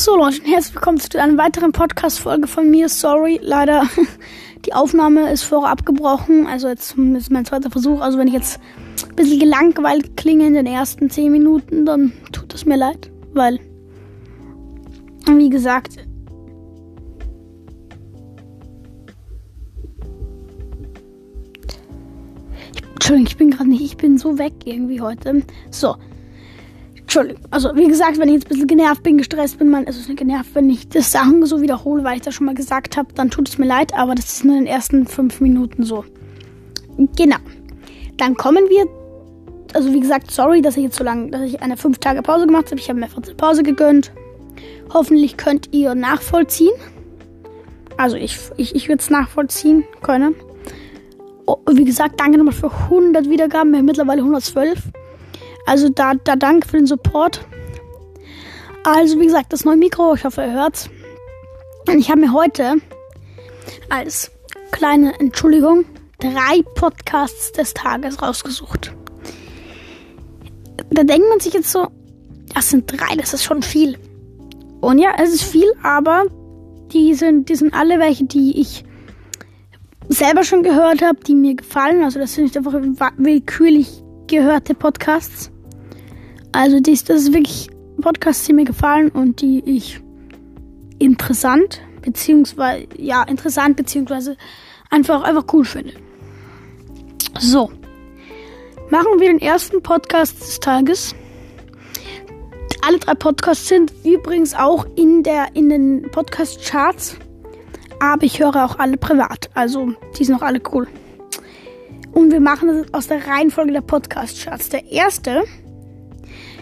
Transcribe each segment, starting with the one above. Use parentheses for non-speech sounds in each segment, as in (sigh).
So Leute, herzlich willkommen zu einer weiteren Podcast-Folge von mir. Sorry, leider (laughs) die Aufnahme ist vorher abgebrochen. Also jetzt ist mein zweiter Versuch. Also wenn ich jetzt ein bisschen gelangweilt klinge in den ersten 10 Minuten, dann tut es mir leid. Weil, wie gesagt, Entschuldigung, ich bin gerade nicht, ich bin so weg irgendwie heute. So, Entschuldigung. Also, wie gesagt, wenn ich jetzt ein bisschen genervt bin, gestresst bin, man ist es nicht genervt, wenn ich das Sachen so wiederhole, weil ich das schon mal gesagt habe, dann tut es mir leid, aber das ist nur in den ersten fünf Minuten so. Genau. Dann kommen wir. Also, wie gesagt, sorry, dass ich jetzt so lange, dass ich eine fünf Tage Pause gemacht habe. Ich habe mir eine Pause gegönnt. Hoffentlich könnt ihr nachvollziehen. Also, ich, ich, ich würde es nachvollziehen können. Oh, wie gesagt, danke nochmal für 100 Wiedergaben. Wir haben mittlerweile 112. Also da, da danke für den Support. Also wie gesagt, das neue Mikro, ich hoffe, ihr hört's. Und ich habe mir heute als kleine Entschuldigung drei Podcasts des Tages rausgesucht. Da denkt man sich jetzt so, das sind drei, das ist schon viel. Und ja, es ist viel, aber die sind, die sind alle welche, die ich selber schon gehört habe, die mir gefallen. Also das sind nicht einfach willkürlich gehörte Podcasts. Also dies, das ist wirklich Podcasts, die mir gefallen und die ich interessant, beziehungsweise, ja, interessant, beziehungsweise einfach, einfach cool finde. So. Machen wir den ersten Podcast des Tages. Alle drei Podcasts sind übrigens auch in der, in den Podcast-Charts. Aber ich höre auch alle privat. Also, die sind auch alle cool. Und wir machen das aus der Reihenfolge der Podcast-Charts. Der erste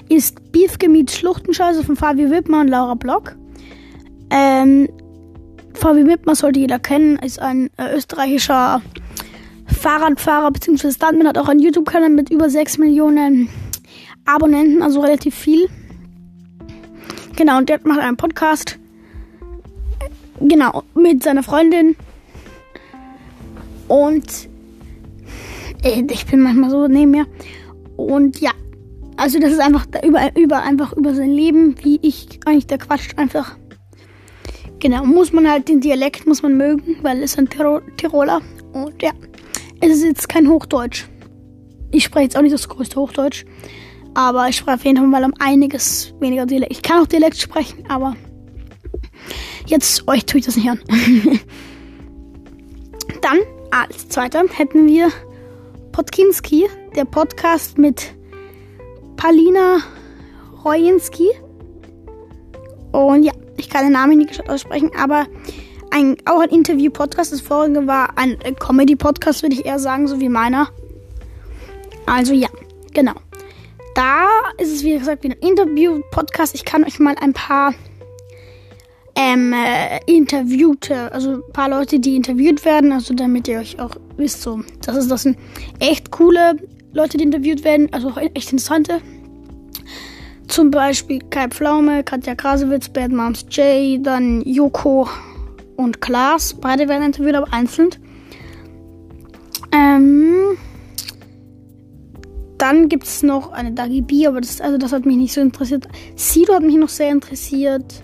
ist Beefgemiet Schluchtenscheiße von Fabi Wittmer und Laura Block. Ähm, Fabi Wittmer sollte jeder kennen, ist ein äh, österreichischer Fahrradfahrer bzw. Stuntman, hat auch einen YouTube-Kanal mit über 6 Millionen Abonnenten, also relativ viel. Genau, und der macht einen Podcast. Genau, mit seiner Freundin. Und äh, ich bin manchmal so neben mir. Und ja, also das ist einfach über, über, einfach über sein Leben, wie ich eigentlich der quatscht einfach. Genau, muss man halt den Dialekt muss man mögen, weil es ein Tiroler. Und ja, es ist jetzt kein Hochdeutsch. Ich spreche jetzt auch nicht das größte Hochdeutsch. Aber ich spreche auf jeden Fall mal um einiges weniger Dialekt. Ich kann auch Dialekt sprechen, aber jetzt euch tue ich das nicht an. (laughs) Dann als zweiter hätten wir Podkinski, der Podcast mit Palina Rojinski. Und ja, ich kann den Namen nicht aussprechen, aber ein, auch ein Interview-Podcast. Das vorige war ein Comedy-Podcast, würde ich eher sagen, so wie meiner. Also ja, genau. Da ist es, wie gesagt, wie ein Interview-Podcast. Ich kann euch mal ein paar ähm, äh, interviewte, also ein paar Leute, die interviewt werden, also damit ihr euch auch wisst, so, das ist das sind echt coole Leute, die interviewt werden, also echt interessante. Zum Beispiel Kai Pflaume, Katja Krasowitz, Bad Moms J, dann Joko und Klaas. Beide werden interviewt, aber einzeln. Ähm, dann gibt es noch eine Dagi B, aber das, also das hat mich nicht so interessiert. Sido hat mich noch sehr interessiert.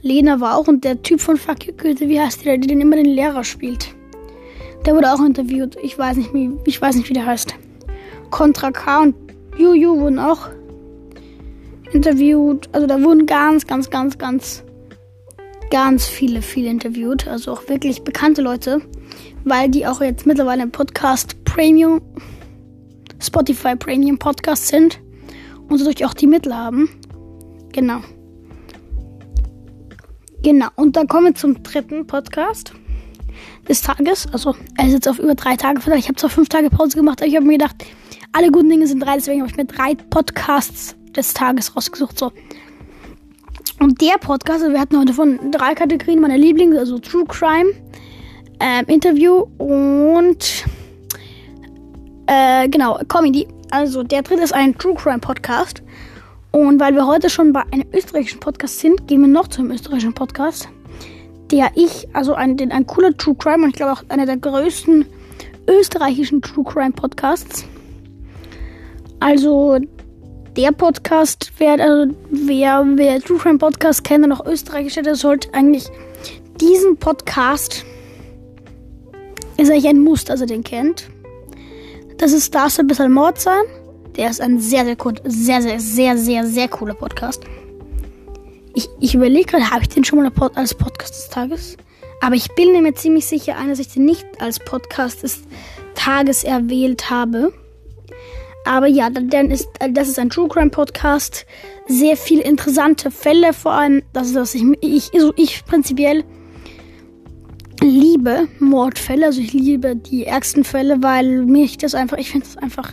Lena war auch und der Typ von Fuck You wie heißt der, der den immer den Lehrer spielt? Der wurde auch interviewt. Ich weiß nicht, wie, ich weiß nicht, wie der heißt. Contra K und Juju wurden auch interviewt. Also da wurden ganz, ganz, ganz, ganz, ganz viele, viele interviewt. Also auch wirklich bekannte Leute, weil die auch jetzt mittlerweile im Podcast Premium, Spotify Premium Podcast sind und dadurch auch die Mittel haben. Genau. Genau, und dann kommen wir zum dritten Podcast des Tages. Also, er ist jetzt auf über drei Tage verteilt. Ich habe zwar fünf Tage Pause gemacht, aber ich habe mir gedacht, alle guten Dinge sind drei, deswegen habe ich mir drei Podcasts des Tages rausgesucht. So. Und der Podcast, also wir hatten heute von drei Kategorien meine Lieblings, also True Crime, ähm, Interview und äh, genau, Comedy. Also der dritte ist ein True Crime Podcast. Und weil wir heute schon bei einem österreichischen Podcast sind, gehen wir noch zu einem österreichischen Podcast, der ich, also ein, ein cooler True Crime und ich glaube auch einer der größten österreichischen True Crime Podcasts. Also der Podcast, wer, also wer, wer True Crime Podcast kennt und auch österreichisch der sollte eigentlich diesen Podcast ist eigentlich ein Muster, also den kennt. Das ist Darf ein bisschen Mord sein. Der ist ein sehr, sehr, sehr, sehr, sehr, sehr, sehr cooler Podcast. Ich, ich überlege gerade, habe ich den schon mal als Podcast des Tages? Aber ich bin mir ziemlich sicher, dass ich den nicht als Podcast des Tages erwählt habe. Aber ja, dann ist, das ist ein True Crime Podcast. Sehr viele interessante Fälle, vor allem, das ist, was ich, ich, also ich prinzipiell liebe Mordfälle. Also ich liebe die ärgsten Fälle, weil mich das einfach, ich finde das einfach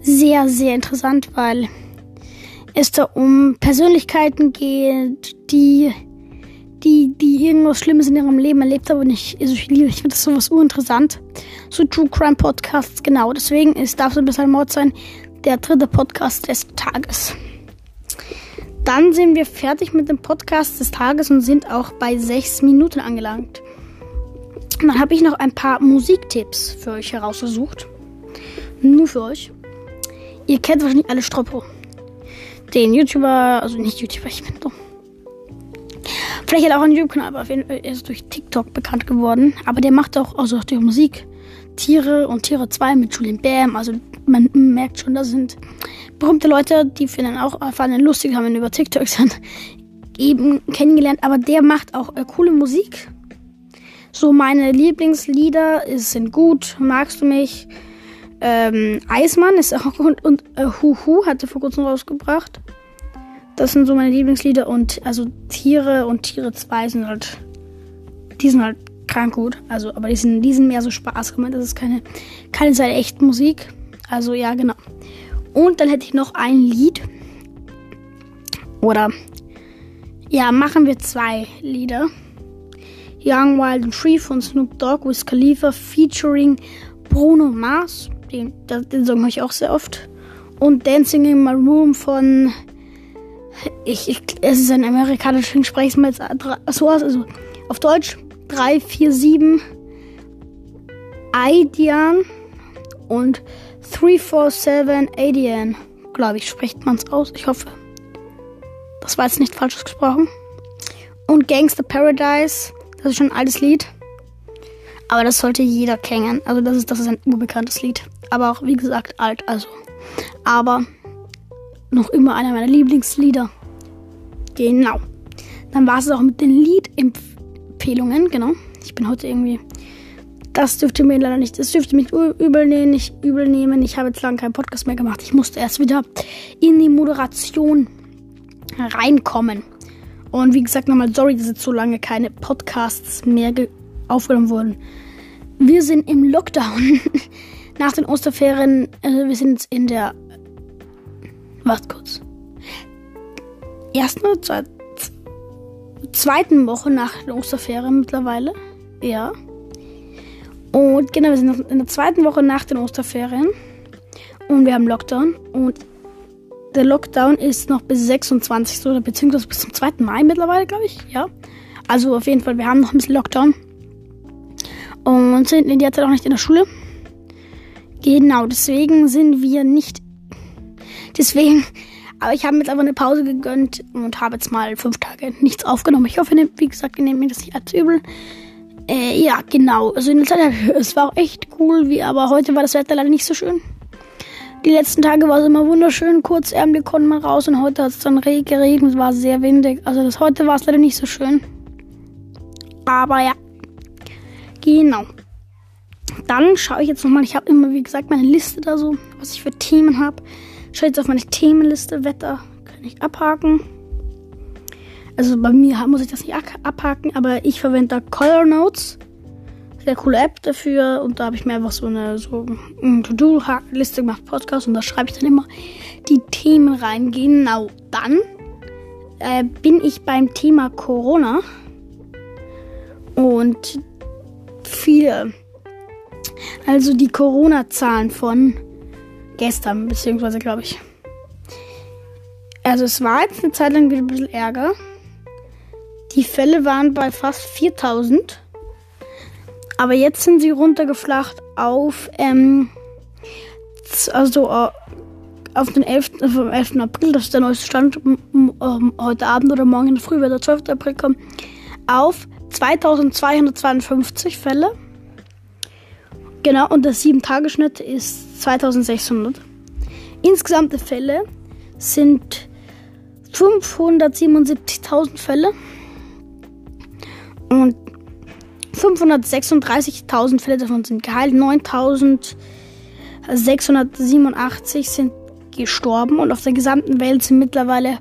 sehr, sehr interessant, weil es da um Persönlichkeiten geht, die die, die irgendwas Schlimmes in ihrem Leben erlebt haben. Und ich, also ich ich finde das sowas uninteressant. So True Crime Podcasts, genau. Deswegen ist Darf so ein bisschen Mord sein der dritte Podcast des Tages. Dann sind wir fertig mit dem Podcast des Tages und sind auch bei sechs Minuten angelangt. Und dann habe ich noch ein paar Musiktipps für euch herausgesucht. Nur für euch. Ihr kennt wahrscheinlich alle Stroppo. Den YouTuber, also nicht YouTuber, ich bin dumm. Vielleicht hat er auch einen YouTube-Kanal, aber Fall ist durch TikTok bekannt geworden. Aber der macht auch, also durch Musik, Tiere und Tiere 2 mit Julian Bam. Also man merkt schon, das sind berühmte Leute, die finden auch fanden lustig, haben ihn über TikTok dann eben kennengelernt. Aber der macht auch äh, coole Musik. So meine Lieblingslieder sind gut. Magst du mich? Ähm, Eismann ist auch gut und äh, Huhu hatte vor kurzem rausgebracht. Das sind so meine Lieblingslieder und also Tiere und Tiere 2 sind halt, die sind halt krank gut. Also, aber die sind, die sind mehr so Spaß gemeint. Das ist keine, keine seine echten Musik. Also ja, genau. Und dann hätte ich noch ein Lied. Oder ja, machen wir zwei Lieder. Young Wild and Free von Snoop Dogg with Khalifa featuring Bruno Mars. Den, den Song höre ich auch sehr oft. Und Dancing in My Room von ich, ich, es ist ein amerikanischer Sprechsmal so also auf Deutsch 347 Aidian und 347 Aidian, glaube ich, spricht man es aus. Ich hoffe. Das war jetzt nicht falsch gesprochen. Und Gangster Paradise, das ist schon ein altes Lied. Aber das sollte jeder kennen. Also das ist, das ist ein unbekanntes Lied. Aber auch, wie gesagt, alt. Also. Aber noch immer einer meiner Lieblingslieder. Genau. Dann war es auch mit den Liedempfehlungen. Genau. Ich bin heute irgendwie. Das dürfte mir leider nicht. Das dürfte mich übel nehmen. Ich übel nehmen. Ich habe jetzt lange keinen Podcast mehr gemacht. Ich musste erst wieder in die Moderation reinkommen. Und wie gesagt, nochmal sorry, dass jetzt so lange keine Podcasts mehr aufgenommen wurden. Wir sind im Lockdown. (laughs) Nach den Osterferien, also wir sind jetzt in der Warte kurz. Ersten oder zweiten, zweiten Woche nach der Osterferien mittlerweile. Ja. Und genau, wir sind in der zweiten Woche nach den Osterferien. Und wir haben Lockdown. Und der Lockdown ist noch bis 26. oder beziehungsweise bis zum 2. Mai mittlerweile, glaube ich. Ja. Also auf jeden Fall, wir haben noch ein bisschen Lockdown. Und sind in der Zeit auch nicht in der Schule. Genau, deswegen sind wir nicht Deswegen, aber ich habe mir jetzt einfach eine Pause gegönnt und habe jetzt mal fünf Tage nichts aufgenommen. Ich hoffe, wie gesagt, ihr nehmt mir das nicht als übel. Äh, ja, genau. Also in der Zeit, (laughs) es war auch echt cool, wie, aber heute war das Wetter leider nicht so schön. Die letzten Tage war es immer wunderschön, kurzärmlich konnten wir raus und heute hat es dann geregnet, es war sehr windig. Also das heute war es leider nicht so schön. Aber ja, genau. Dann schaue ich jetzt nochmal, ich habe immer, wie gesagt, meine Liste da so, was ich für Themen habe. Schau jetzt auf meine Themenliste. Wetter kann ich abhaken. Also bei mir muss ich das nicht abhaken, aber ich verwende da Color Notes. Sehr coole App dafür. Und da habe ich mir einfach so eine so eine To-Do-Liste gemacht, Podcast. Und da schreibe ich dann immer die Themen rein. Genau dann äh, bin ich beim Thema Corona. Und viele. Also die Corona-Zahlen von Gestern, beziehungsweise glaube ich. Also es war jetzt eine Zeit lang wieder ein bisschen Ärger. Die Fälle waren bei fast 4000. Aber jetzt sind sie runtergeflacht auf, ähm, also, auf den 11. äh, vom 11. April, das ist der neueste Stand, ähm, heute Abend oder morgen in der Früh, wird der 12. April kommen, auf 2252 Fälle. Genau, und der 7-Tage-Schnitt ist 2600. Insgesamte Fälle sind 577.000 Fälle. Und 536.000 Fälle davon sind geheilt. 9.687 sind gestorben. Und auf der gesamten Welt sind mittlerweile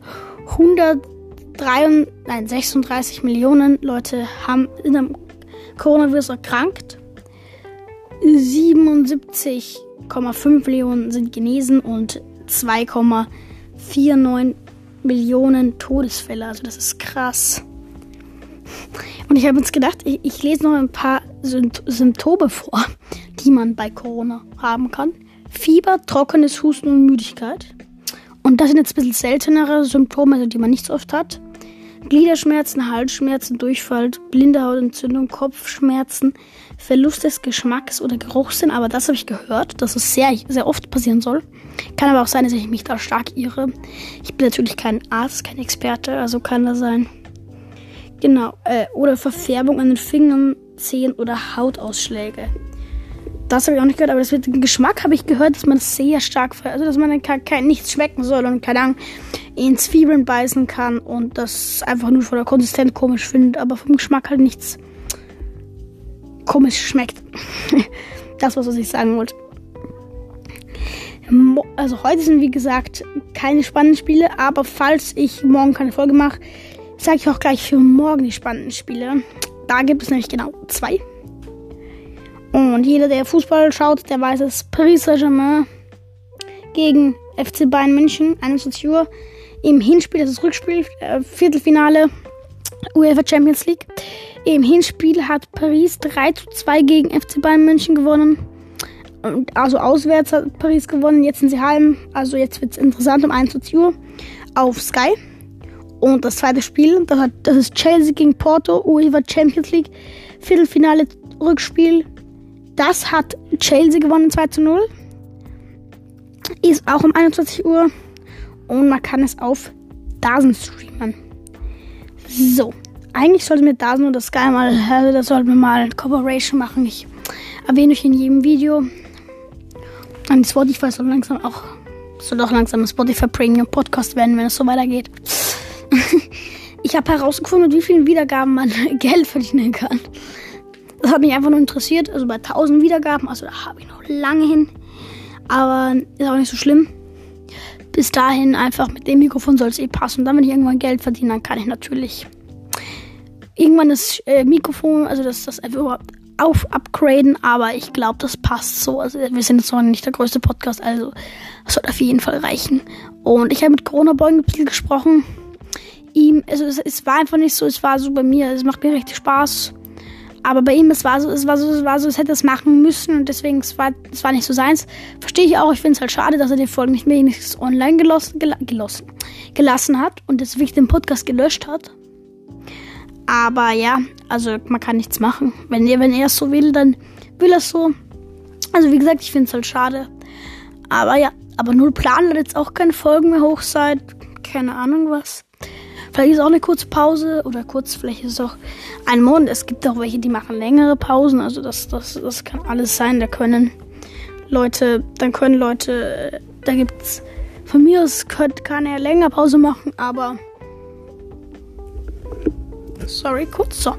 103, nein, 36 Millionen Leute haben in einem Coronavirus erkrankt. 77,5 Millionen sind genesen und 2,49 Millionen Todesfälle. Also das ist krass. Und ich habe uns gedacht, ich, ich lese noch ein paar Symptome vor, die man bei Corona haben kann. Fieber, trockenes Husten und Müdigkeit. Und das sind jetzt ein bisschen seltenere Symptome, also die man nicht so oft hat. Gliederschmerzen, Halsschmerzen, Durchfall, blinde Hautentzündung, Kopfschmerzen, Verlust des Geschmacks oder Geruchssinn. Aber das habe ich gehört, dass es sehr, sehr oft passieren soll. Kann aber auch sein, dass ich mich da stark irre. Ich bin natürlich kein Arzt, kein Experte, also kann das sein. Genau, äh, oder Verfärbung an den Fingern, Zehen oder Hautausschläge. Das habe ich auch nicht gehört, aber das mit dem Geschmack habe ich gehört, dass man sehr stark, also dass man kein, kein, nichts schmecken soll und keine Ahnung, in Zwiebeln beißen kann und das einfach nur von der Konsistenz komisch findet, aber vom Geschmack halt nichts komisch schmeckt. (laughs) das was ich sagen wollte. Also heute sind wie gesagt keine spannenden Spiele, aber falls ich morgen keine Folge mache, sage ich auch gleich für morgen die spannenden Spiele. Da gibt es nämlich genau zwei. Und jeder, der Fußball schaut, der weiß es. Paris Saint-Germain gegen FC Bayern München, 21 Uhr. Im Hinspiel, das ist Rückspiel, äh, Viertelfinale UEFA Champions League. Im Hinspiel hat Paris 3 zu 2 gegen FC Bayern München gewonnen. Also auswärts hat Paris gewonnen. Jetzt sind sie heim. Also jetzt wird es interessant um 21 Uhr auf Sky. Und das zweite Spiel, das, hat, das ist Chelsea gegen Porto, UEFA Champions League, Viertelfinale Rückspiel. Das hat Chelsea gewonnen 2 zu 0. Ist auch um 21 Uhr. Und man kann es auf Dasen streamen. So. Eigentlich sollte mir Dasen oder Sky mal, also da sollten wir mal eine Cooperation machen. Ich erwähne euch in jedem Video. Und Spotify soll langsam auch, soll auch langsam ein Spotify Premium Podcast werden, wenn es so weitergeht. (laughs) ich habe herausgefunden, mit wie vielen Wiedergaben man (laughs) Geld verdienen kann. Das hat mich einfach nur interessiert. Also bei 1000 Wiedergaben, also da habe ich noch lange hin. Aber ist auch nicht so schlimm. Bis dahin einfach mit dem Mikrofon soll es eh passen. Und dann, wenn ich irgendwann Geld verdiene, dann kann ich natürlich irgendwann das äh, Mikrofon, also das, das einfach überhaupt auf upgraden. Aber ich glaube, das passt so. Also wir sind jetzt noch nicht der größte Podcast, also das sollte auf jeden Fall reichen. Und ich habe mit Corona Boy ein bisschen gesprochen. Ihm, also es, es war einfach nicht so, es war so bei mir, es macht mir richtig Spaß. Aber bei ihm, es war so, es war so, es war so, es hätte es machen müssen und deswegen, es war, es war nicht so seins. Verstehe ich auch. Ich finde es halt schade, dass er die Folgen nicht mehr wenigstens online gelassen, gela gelassen, gelassen hat und deswegen den Podcast gelöscht hat. Aber ja, also man kann nichts machen. Wenn er, wenn er es so will, dann will er es so. Also wie gesagt, ich finde es halt schade. Aber ja, aber null Plan hat jetzt auch keine Folgen mehr hoch seit keine Ahnung was. Vielleicht ist auch eine kurze Pause oder kurz, vielleicht ist es auch ein Monat. Es gibt auch welche, die machen längere Pausen. Also das, das, das kann alles sein. Da können Leute, dann können Leute, da gibt's von mir aus kann er länger Pause machen, aber sorry, kurz so.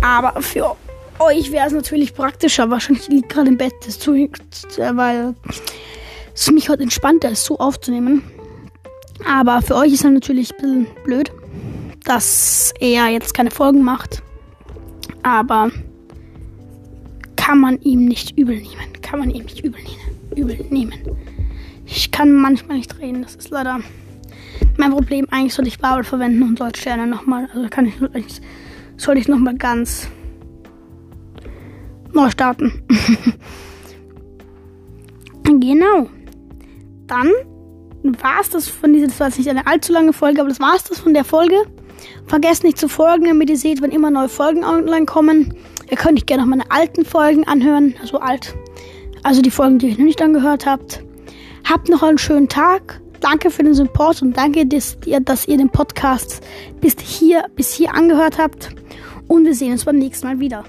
Aber für euch wäre es natürlich praktischer. Wahrscheinlich liegt gerade im Bett, das zu, weil es mich heute entspannter ist, so aufzunehmen. Aber für euch ist es natürlich ein bisschen blöd, dass er jetzt keine Folgen macht. Aber kann man ihm nicht übel nehmen. Kann man ihm nicht übel nehmen. Übel nehmen. Ich kann manchmal nicht reden. Das ist leider mein Problem. Eigentlich sollte ich Babel verwenden und Deutsch lernen nochmal. Also kann ich, sollte ich nochmal ganz neu starten. (laughs) genau. Dann war es das von dieser, das war jetzt nicht eine allzu lange Folge, aber das war es das von der Folge. Vergesst nicht zu folgen, damit ihr seht, wenn immer neue Folgen online kommen. Ihr könnt euch gerne noch meine alten Folgen anhören, also alt. Also die Folgen, die ihr noch nicht angehört habt. Habt noch einen schönen Tag. Danke für den Support und danke, dass ihr, dass ihr den Podcast bis hier, bis hier angehört habt. Und wir sehen uns beim nächsten Mal wieder.